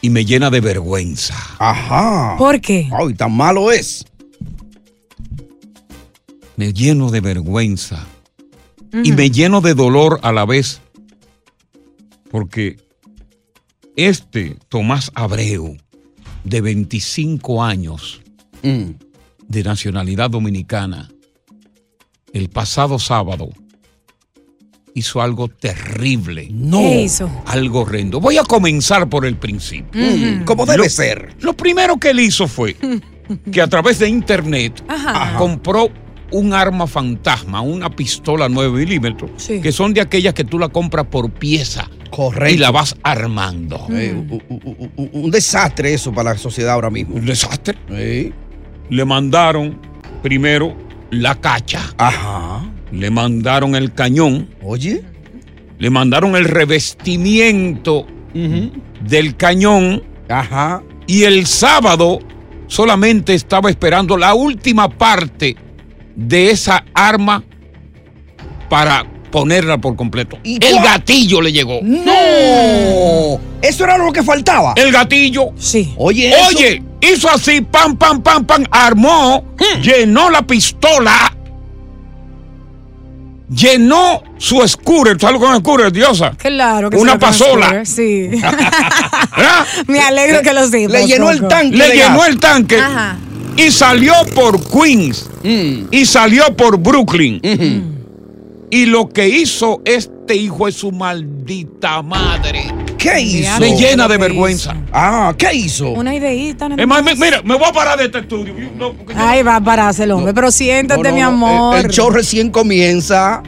y me llena de vergüenza. Ajá. ¿Por qué? Ay, tan malo es. Me lleno de vergüenza y me lleno de dolor a la vez. Porque este Tomás Abreu, de 25 años, Mm. de nacionalidad dominicana, el pasado sábado hizo algo terrible. No. ¿Qué hizo? Algo horrendo. Voy a comenzar por el principio. Mm, Como debe Lo- ser. Lo primero que él hizo fue que a través de internet Ajá. compró un arma fantasma, una pistola 9 milímetros, Sí. que son de aquellas que tú la compras por pieza Correcto. y la vas armando. Eh, un desastre eso para la sociedad ahora mismo. Un desastre. Sí. Le mandaron primero la cacha, Ajá. Le mandaron el cañón, Oye. le mandaron el revestimiento del cañón Ajá. y el sábado solamente estaba esperando la última parte de esa arma para ponerla por completo. ¿Y El cuál? gatillo le llegó. No. Eso era lo que faltaba. El gatillo. Sí. Oye, eso- Oye, hizo así, pam, pam, pam, pam, armó, Hmm. llenó la pistola, llenó su scooter, ¿sabes lo que es un scooter, diosa? Claro que Una pasola. Sí. ¿Verdad? Me alegro que lo sepas. le llenó el tanque. Le llenó el tanque Ajá. y salió por Queens Mm. y salió por Brooklyn. Y lo que hizo este hijo de su maldita madre ¿Qué hizo? me llena de ¿Qué vergüenza. Ah, ¿qué hizo? Una ideita. nada Es más, más. mi- mira, me voy a parar de este estudio. Ay, va a pararse el hombre. Pero siéntate, No, no, mi amor. El, el show recién comienza.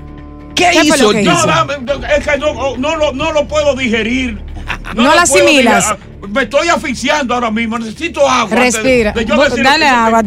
¿Qué, ¿Qué fue hizo? No, es que no, no lo, no lo puedo digerir. No lo asimilas. Me estoy asfixiando ahora mismo. Necesito agua. de- Respira. de Bo- dale agua,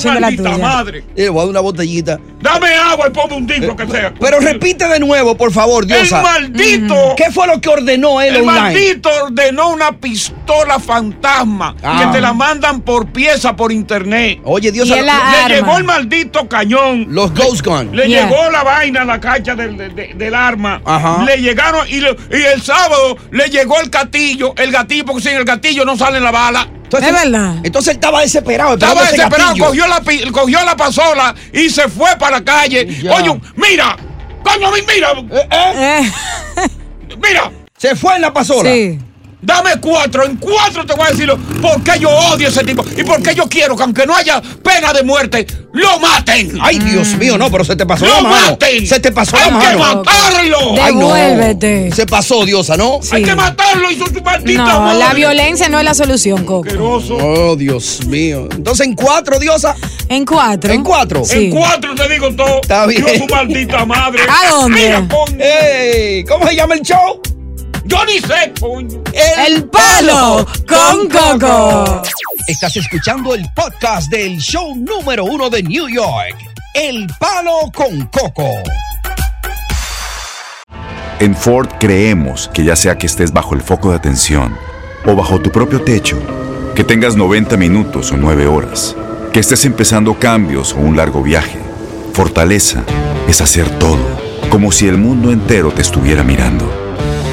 su un la maldita tuya. madre. Eh, voy a dar una botellita. Dame agua y ponme un disco que sea. Pero repite de nuevo, por favor, El Diosa. maldito. ¿Qué fue lo que ordenó él El online? maldito ordenó una pistola fantasma Ah. que te la mandan por pieza por internet. Oye, Diosa, Y él la- Le arma. llegó el maldito cañón. los Ghost Gun. Le Yeah. llegó la vaina, la cacha del, de- de- del arma. Ajá. Le llegaron y, le- y el sábado le llegó el gatillo. El gatillo, porque sin el gatillo no sale la bala. Entonces, Es verdad. Entonces él estaba desesperado. Estaba ese desesperado, cogió la, cogió la pasola y se fue para la calle. Ya. Oye, mira, coño, mi- mira, Eh, eh, Eh, mira. Se fue en la pasola. sí. Dame cuatro, en cuatro te voy a decir por qué yo odio a ese tipo y por qué yo quiero que aunque no haya pena de muerte, lo maten. Ay, Dios mío, no, pero se te pasó ¡Lo la mano. maten! Se te pasó ¡Hay la que matarlo! Ay, no. Devuélvete. Se pasó, Diosa, ¿no? Hay que matarlo y su maldita No, madre. la violencia no es la solución, Coco. Asqueroso. Oh, Dios mío. Entonces, en cuatro, Diosa. En cuatro. En cuatro. Sí. En cuatro te digo todo. Está bien. Yo su maldita madre. ¿A dónde? Ay. Ey, ¿Cómo se llama el show? Yo ni sé, coño. El palo con Coco. Estás escuchando el podcast del show número uno de New York. El Palo con Coco. En Ford creemos que ya sea que estés bajo el foco de atención o bajo tu propio techo, que tengas 90 minutos o 9 horas, que estés empezando cambios o un largo viaje, fortaleza es hacer todo, como si el mundo entero te estuviera mirando.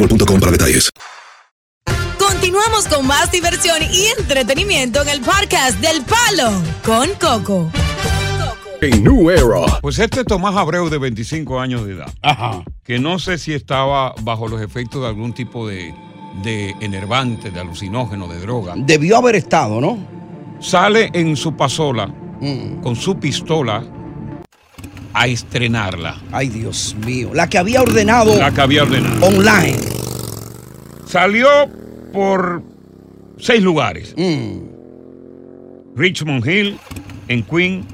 boostmobile.com para detalles. Continuamos con más diversión y entretenimiento en el podcast del palo con Coco. New Era. Pues este Tomás Abreu de 25 años de edad. Ajá. Que no sé si estaba bajo los efectos de algún tipo de, de enervante, de alucinógeno, de droga. Debió haber estado, ¿no? Sale en su pasola con su pistola a estrenarla. Ay, Dios mío. La que había ordenado La que había ordenado. online. Salió por seis lugares. Mm. Richmond Hill, en Queen,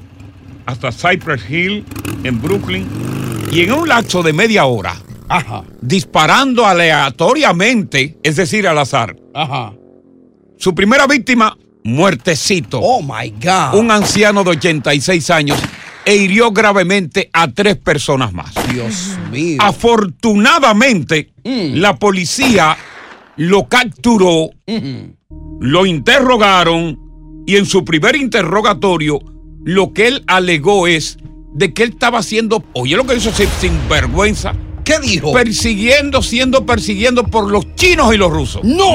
hasta Cypress Hill, en Brooklyn. Y en un lapso de media hora, disparando aleatoriamente, es decir, al azar. Ajá. Su primera víctima, muertecito. Oh my God. Un anciano de 86 años e hirió gravemente a tres personas más. Dios mío. Afortunadamente, la policía lo capturó, lo interrogaron y en su primer interrogatorio lo que él alegó es de que él estaba haciendo, oye lo que hizo ese sinvergüenza. ¿Qué dijo? Persiguiendo, siendo persiguiendo por los chinos y los rusos. ¡No!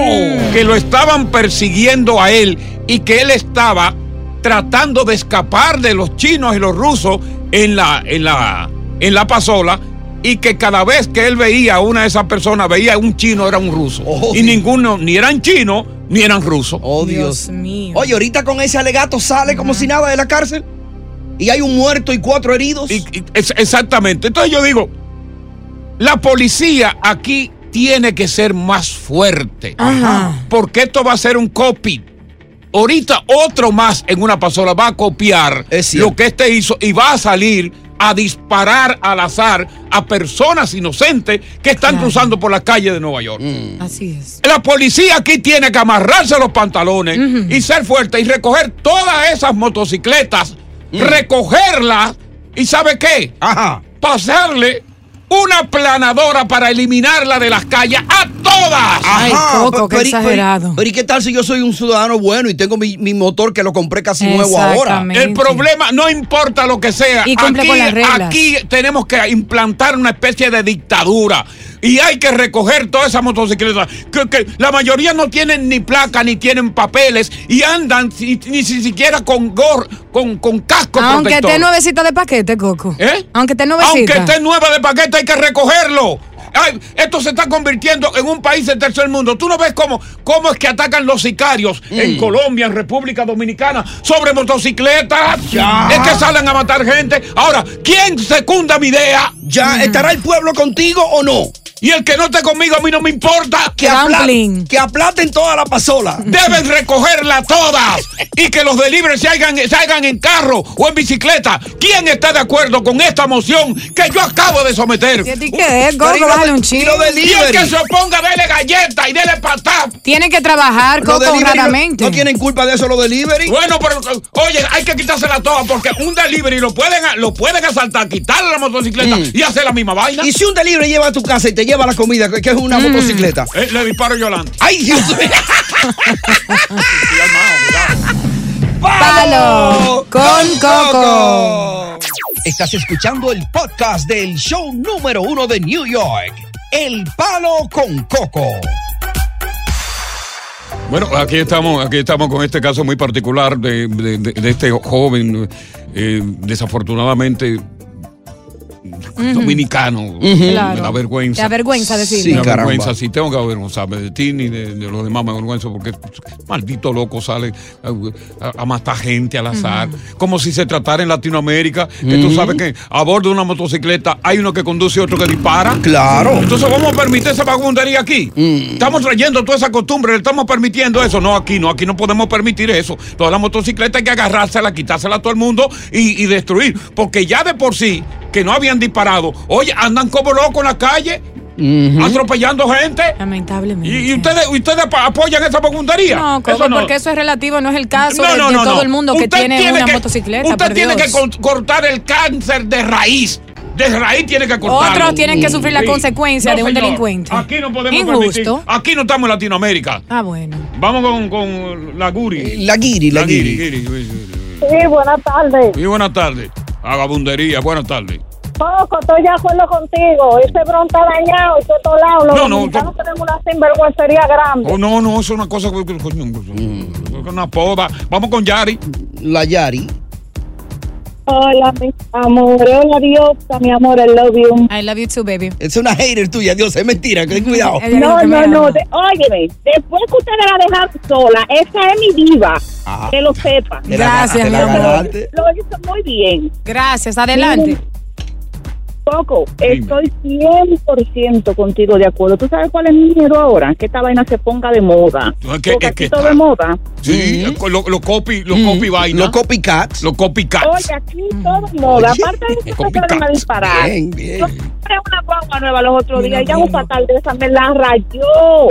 Que lo estaban persiguiendo a él y que él estaba tratando de escapar de los chinos y los rusos en la, en la, en la pasola y que cada vez que él veía a una de esas personas, veía a un chino, era un ruso. y ninguno, ni eran chinos, ni eran rusos. Oh, Dios. mío. Oye, ahorita con ese alegato sale como si nada de la cárcel. Y hay un muerto y cuatro heridos. Es- exactamente. Entonces yo digo, la policía aquí tiene que ser más fuerte. Ajá. Porque esto va a ser un copy. Ahorita otro más en una pasola va a copiar lo que este hizo y va a salir a disparar al azar a personas inocentes que están cruzando por la calle de Nueva York. Así es. La policía aquí tiene que amarrarse los pantalones y ser fuerte y recoger todas esas motocicletas, recogerlas y ¿sabe qué? Pasarle una planadora para eliminarla de las calles. A todas. Ay, Coco, qué pero y- pero y- exagerado. Pero ¿y qué tal si yo soy un ciudadano bueno y tengo mi, mi motor que lo compré casi nuevo ahora? El problema no importa lo que sea. Y cumple aquí, con las reglas. aquí tenemos que implantar una especie de dictadura. Y hay que recoger todas esas motocicletas. Que, que la mayoría no tienen ni placa ni tienen papeles y andan ni, si siquiera con gor, con, con casco Aunque protector. esté nuevecita de paquete, Coco. ¿Eh? Aunque esté Aunque nuevecita. esté nueva de paquete hay que recogerlo. Ay, esto se está convirtiendo en un país del tercer mundo. Tú no ves cómo, cómo es que atacan los sicarios en Colombia, en República Dominicana, sobre motocicletas. Ya. Es que salen a matar gente. Ahora, ¿quién secunda mi idea? ¿Ya estará el pueblo contigo o no? Y el que no esté conmigo a mí no me importa. Que, apla- que aplaten toda la pasola. Deben recogerla todas y que los hagan, se hagan en carro o en bicicleta. ¿Quién está de acuerdo con esta moción que yo acabo de someter? ¿Y a ti qué es? Pero y lo Bájale un de Y el que se oponga, dele galleta y dele patá. Tiene que trabajar, Coco, delivery no- honradamente. No, tienen culpa de eso los delivery. Bueno, pero oye, hay que quitársela toda porque un delivery lo pueden, lo pueden asaltar, quitarle la motocicleta y hacer la misma vaina. Y si un delivery lleva a tu casa y te lleva la comida, que es una motocicleta. Eh, le disparo yo adelante. ¡Ay, Dios mío! Palo con Coco. Estás escuchando el podcast del show número uno de New York, El Palo con Coco. Bueno, aquí estamos, aquí estamos con este caso muy particular de, de- de- de este joven, eh, desafortunadamente dominicano. Me Claro. da vergüenza. Te da vergüenza decirlo. Me da vergüenza, sí, tengo que avergonzarme de ti ni de, de los demás me avergüenzo porque maldito loco sale a, a- a matar gente al azar. Como si se tratara en Latinoamérica, que tú sabes que a bordo de una motocicleta hay uno que conduce y otro que dispara. Claro. Entonces vamos a permitir esa vagabundería aquí. Estamos trayendo toda esa costumbre, le estamos permitiendo eso. No, aquí no, aquí no podemos permitir eso. Toda la motocicleta hay que agarrársela, quitársela a todo el mundo y, y destruir. Porque ya de por sí, que no habían disparado, oye, andan como locos en la calle, atropellando gente. Lamentablemente. ¿Y, ustedes, ustedes apoyan esa vagabundería? No, Eso no. porque eso es relativo, no es el caso No, de, no, de no, todo no. el mundo que Usted tiene, una que- motocicleta. Usted por tiene Dios. que cortar el cáncer de raíz. De raíz tiene que cortarlo. Otros tienen que sufrir la Sí. consecuencia No, de un señor. delincuente. Aquí no podemos Injusto. permitir. Aquí no estamos en Latinoamérica. Ah, bueno. Vamos con, con la Guri. La guiri, la, guiri. Giri. Sí, buenas tardes. Y buenas tardes. Vagabundería, buenas tardes. Poco, estoy de acuerdo contigo. Ese bron está dañado y todo lado. Los No, no, dominicanos tenemos una sinvergüencería grande. Oh, no, no, eso es una cosa. que- coño, Una poda. Vamos con Yari. La Yari. Hola, mi amor. Hola, Diosa, mi amor. I love you. I love you too, baby. Es una hater tuya, Dios, es mentira, ten cuidado. No, me no, no. de- óyeme, después que usted la dejar sola, esa es mi diva. Ah. Que lo sepa. Gracias, mi amor. Lo hizo muy bien. Gracias, adelante. Dime. estoy 100% contigo de acuerdo. ¿Tú sabes cuál es mi miedo ahora? Que esta vaina se ponga de moda. Que- Porque es que aquí todo de moda. Sí, los lo copy, los copy vaina. Los copycats. Los copycats. Oye, aquí todo de moda. Oye, Aparte de eso, se fueron a disparar. Bien, bien. Yo compré una guagua nueva los otros días. Ya un fatal de esa me la rayó.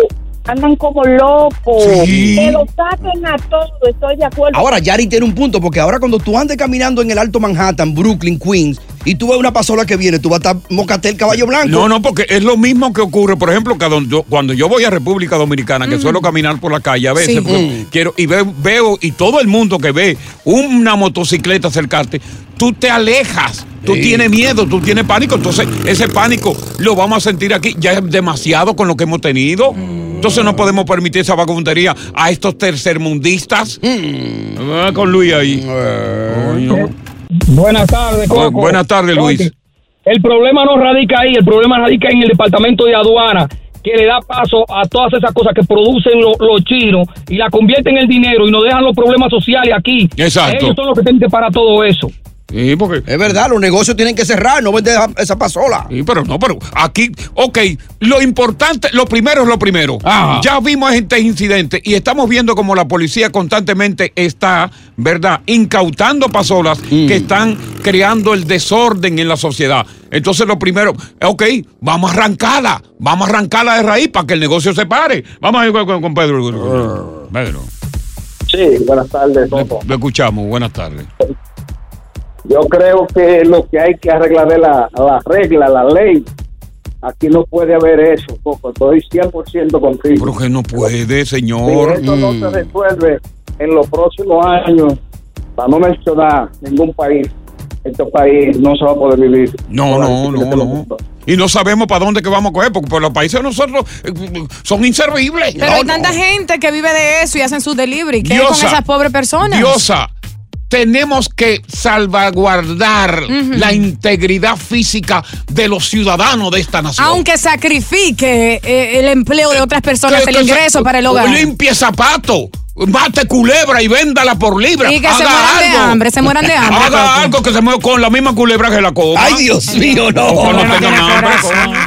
Andan como locos. Sí. Que lo saquen a todo. Estoy de acuerdo. Ahora, Yari tiene un punto, porque ahora cuando tú andes caminando en el Alto Manhattan, Brooklyn, Queens, y tú ves una pasola que viene, tú vas a estar mocatel caballo blanco. No, no, porque es lo mismo que ocurre, por ejemplo, que cuando yo, cuando yo voy a República Dominicana, que suelo caminar por la calle a veces, Sí. porque quiero, y veo, veo, y todo el mundo que ve una motocicleta acercarte, tú te alejas, tú Sí. tienes miedo, tú tienes pánico, entonces ese pánico lo vamos a sentir aquí, ya es demasiado con lo que hemos tenido. Entonces no podemos permitir esa vagabundería a estos tercermundistas. Ah, con Luis ahí. Coño. Buenas tardes, Coco. buenas tardes, Luis. El problema no radica ahí, el problema radica en el departamento de aduana que le da paso a todas esas cosas que producen lo- los chinos y la convierten en dinero y nos dejan los problemas sociales aquí. Exacto. Ellos son los que tienen que parar todo eso. Sí, porque Es verdad, los negocios tienen que cerrar, no vender esa pasola. Sí, pero no, pero aquí, ok, lo importante, lo primero es lo primero. Ajá. Ya vimos este incidente y estamos viendo como la policía constantemente está, ¿verdad?, incautando pasolas que están creando el desorden en la sociedad. Entonces lo primero, ok, vamos a arrancarla, vamos a arrancarla de raíz para que el negocio se pare. Vamos a ir con, con- con Pedro. Pedro, Sí, buenas tardes, Coco. lo escuchamos, buenas tardes. Yo creo que lo que hay que arreglar es la, la regla, la ley. Aquí no puede haber eso, Coco. Estoy 100% contigo. Pero que no puede, Si señor. eso no se resuelve en los próximos años, para no mencionar ningún país, este país no se va a poder vivir. No, no, no, no. Y no sabemos para dónde que vamos a coger, porque por los países de nosotros eh, son inservibles. Pero hay tanta gente que vive de eso y hacen su delivery. ¿Qué es con esas pobres personas? Diosa, tenemos que salvaguardar la integridad física de los ciudadanos de esta nación. Aunque sacrifique eh, el empleo de otras personas, Que- el que se- ingreso para el hogar. Limpie zapatos. Mate culebra y véndala por libra. Y que se mueran de hambre, se mueran de hambre, Haga Coco. algo que se mueva con la misma culebra que la coma. Ay, Dios mío, no. No, tengan no, no.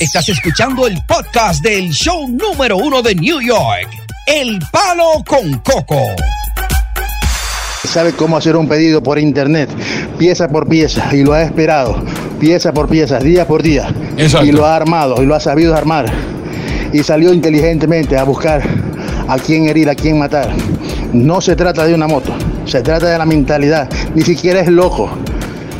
Estás escuchando el podcast del show número uno de New York, El Palo con Coco. Sabe cómo hacer un pedido por internet, pieza por pieza, y lo ha esperado, pieza por pieza, día por día, y lo ha armado, y lo ha sabido armar, y salió inteligentemente a buscar a quién herir, a quién matar. No se trata de una moto, se trata de la mentalidad, ni siquiera es loco.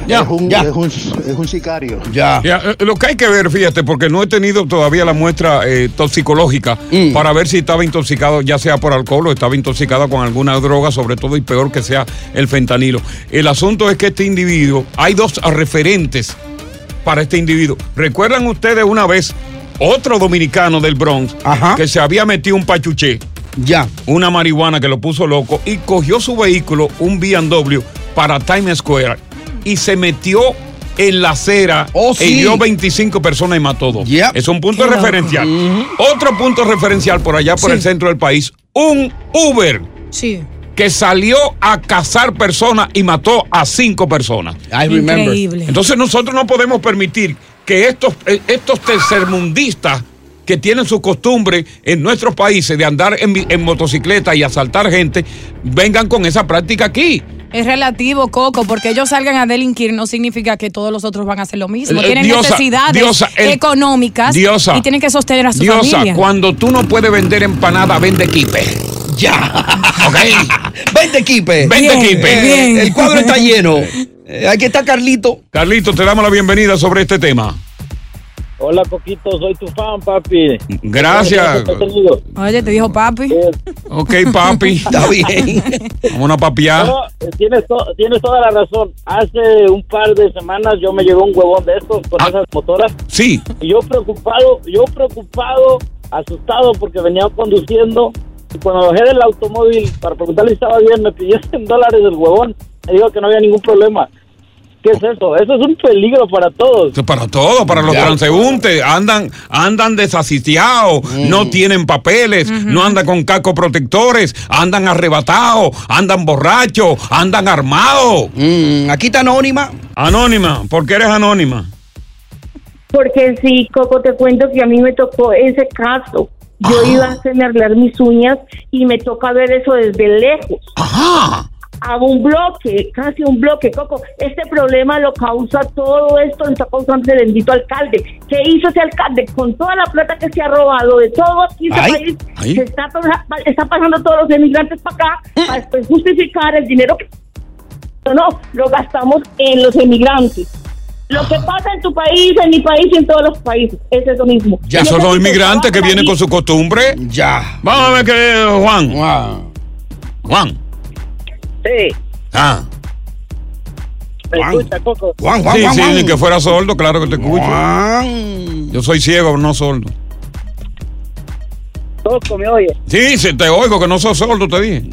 Es, un, es un- es un sicario. Ya, eh, lo que hay que ver, fíjate, porque no he tenido todavía la muestra eh, toxicológica Mm. para ver si estaba intoxicado, ya sea por alcohol o estaba intoxicado con alguna droga, sobre todo y peor que sea el fentanilo. El asunto es que este individuo, hay dos referentes para este individuo. ¿Recuerdan ustedes una vez otro dominicano del Bronx que se había metido un pachuché? Ya. Una marihuana que lo puso loco y cogió su vehículo, un BMW, para Times Square y se metió en la acera Oh, e sí. hirió 25 personas y mató dos. Es un punto Qué loco. referencial. Otro punto referencial por allá, por Sí. el centro del país. Un Uber Sí. que salió a cazar personas y mató a cinco personas. I remember. Increíble. Entonces nosotros no podemos permitir que estos, eh, estos tercermundistas que tienen su costumbre en nuestros países de andar en motocicleta y asaltar gente, vengan con esa práctica aquí. Es relativo, Coco, porque ellos salgan a delinquir no significa que todos los otros van a hacer lo mismo. Tienen Diosa, necesidades Diosa, el- económicas Diosa. y tienen que sostener a su Diosa, familia. cuando tú no puedes vender empanada, vende quipe. Ya. ¿Ok? Vente, Kipe. Vente, Kipe. Eh, el cuadro está lleno. Eh, aquí está Carlito. Carlito, te damos la bienvenida sobre este tema. Hola, Coquito, soy tu fan, papi. Gracias. Oye, te dijo papi. Ok, papi. Está bien. Vamos a papiar. No, eh, tienes, to- tienes toda la razón. Hace un par de semanas yo me llegó un huevón de estos con esas motoras. Sí. Y yo preocupado, yo preocupado, asustado porque venía conduciendo. Y cuando bajé del automóvil para preguntarle si estaba bien, me pidió 100 dólares el huevón. Me dijo que no había ningún problema. ¿Qué es eso? Eso es un peligro para todos. Para todo, para los Ya. transeúntes, andan, andan desasistiados, no tienen papeles, no andan con cascos protectores, andan arrebatados, andan borrachos, andan armados. Mm, aquí está Anónima. Anónima, ¿por qué eres anónima? Porque sí, Coco, te cuento que a mí me tocó ese caso. Yo iba a hacerme arreglar mis uñas y me toca ver eso desde lejos. A un bloque, casi un bloque, Coco. Este problema lo causa todo esto, lo está causando el bendito alcalde. ¿Qué hizo ese alcalde? Con toda la plata que se ha robado de todo aquí este Ay, país, ay. se está, pasa- está pasando todos los emigrantes para acá para después justificar el dinero que no, no, lo gastamos en los emigrantes. Lo que pasa en tu país, en mi país y en todos los países, es eso mismo. Ya son los inmigrantes que vienen con su costumbre. Ya. Vamos a ver qué, Juan. Juan. Sí. Ah. ¿Me escucha, Coco? sí, sí, ni que fuera sordo, claro que te escucho. Yo soy ciego, no sordo. Coco, ¿me oye? Sí, sí, te oigo, que no soy sordo, te dije.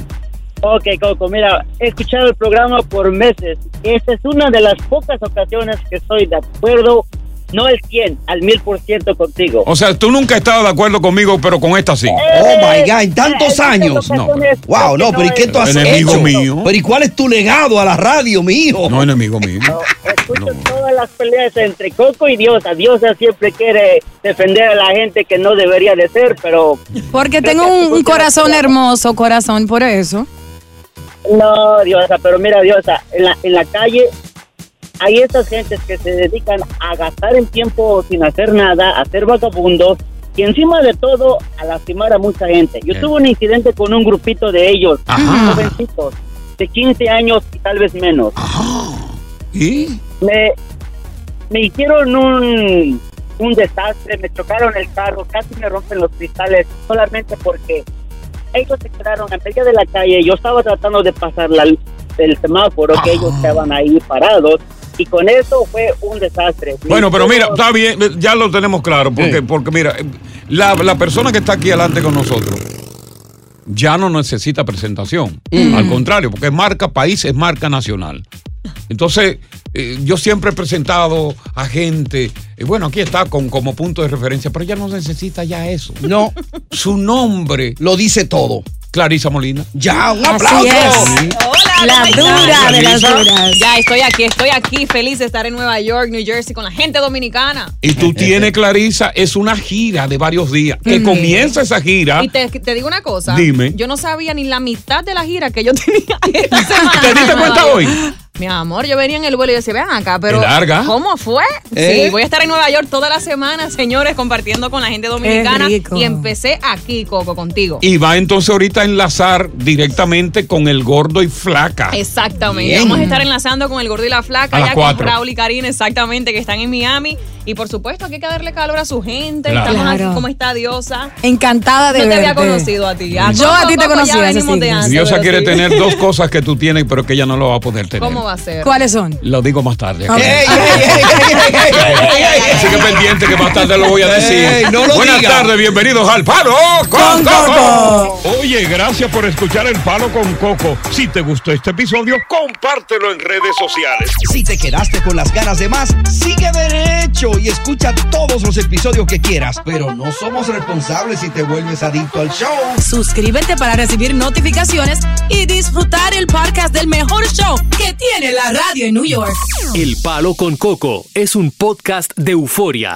Ok, Coco, mira, he escuchado el programa por meses. Esta es una de las pocas ocasiones que estoy de acuerdo, no el 100, al 1000% contigo. O sea, tú nunca has estado de acuerdo conmigo, pero con esta sí. Oh my God, en tantos años. No, Wow, no, pero ¿y qué tú has Enemigo hecho? mío. Pero ¿y cuál es tu legado a la radio, mi hijo? No, enemigo mío. Escucho todas las peleas entre Coco y Diosa. Diosa siempre quiere defender a la gente que no debería de ser, pero Porque tengo un, un corazón hermoso, corazón, por eso. no, Diosa, pero mira, Diosa, en la, en la calle hay estas gentes que se dedican a gastar el tiempo sin hacer nada, a ser vagabundos y encima de todo a lastimar a mucha gente. Yo tuve un incidente con un grupito de ellos, jovencitos, de 15 años y tal vez menos. ¿Y? Me, me hicieron un, un desastre, me chocaron el carro, casi me rompen los cristales solamente porque ellos se quedaron en medio de la calle. Yo estaba tratando de pasar la, el semáforo, que ellos estaban ahí parados. Y con eso fue un desastre. Bueno, pero mira, está bien, ya lo tenemos claro, porque, porque mira, la, la persona que está aquí adelante con nosotros ya no necesita presentación. Mm. Al contrario, porque es marca país, es marca nacional. Entonces, eh, yo siempre he presentado a gente, eh, bueno, aquí está con, como punto de referencia, pero ella no necesita ya eso. No. Su nombre. Lo dice todo. Clarisa Molina. Ya, un Así aplauso. es. La dura de las duras. Ya estoy aquí, estoy aquí feliz de estar en Nueva York, New Jersey con la gente dominicana. Y tú tienes, Clarisa, es una gira de varios días. Que Mm. comienza esa gira. Y te, te digo una cosa. Dime. Yo no sabía ni la mitad de la gira que yo tenía esta semana. ¿Te diste cuenta hoy? Mi amor, yo venía en el vuelo y decía, vean acá, pero. ¿Cómo fue? ¿Eh? Sí, voy a estar en Nueva York toda la semana, señores, compartiendo con la gente dominicana. Y empecé aquí, Coco, contigo. Y va entonces ahorita a enlazar directamente con el gordo y flaca. Exactamente. Bien. Vamos a estar enlazando con el gordo y la flaca, A ya con Raúl y Karina, exactamente, que están en Miami. Y por supuesto, aquí hay que darle calor a su gente. Claro. Estamos aquí Claro. como está Diosa. Encantada de No te había verte. conocido a ti. Yo a ti te Coco, conocí ya hace venimos de antes, Diosa quiere sí. tener dos cosas que tú tienes, pero que ella no lo va a poder tener. ¿Cómo va a ser? ¿Cuáles son? Lo digo más tarde. Así que pendiente que más tarde lo voy a decir. Ey, no lo Buenas tardes, bienvenidos al Palo con, Con Coco. Oye, gracias por escuchar el Palo con Coco. Si te gustó este episodio, compártelo en redes sociales. Si te quedaste con las ganas de más, sigue derecho y escucha todos los episodios que quieras. Pero no somos responsables si te vuelves adicto al show. Suscríbete para recibir notificaciones y disfrutar el podcast del mejor show que tiene la radio en New York. El Palo con Coco es un podcast de euforia.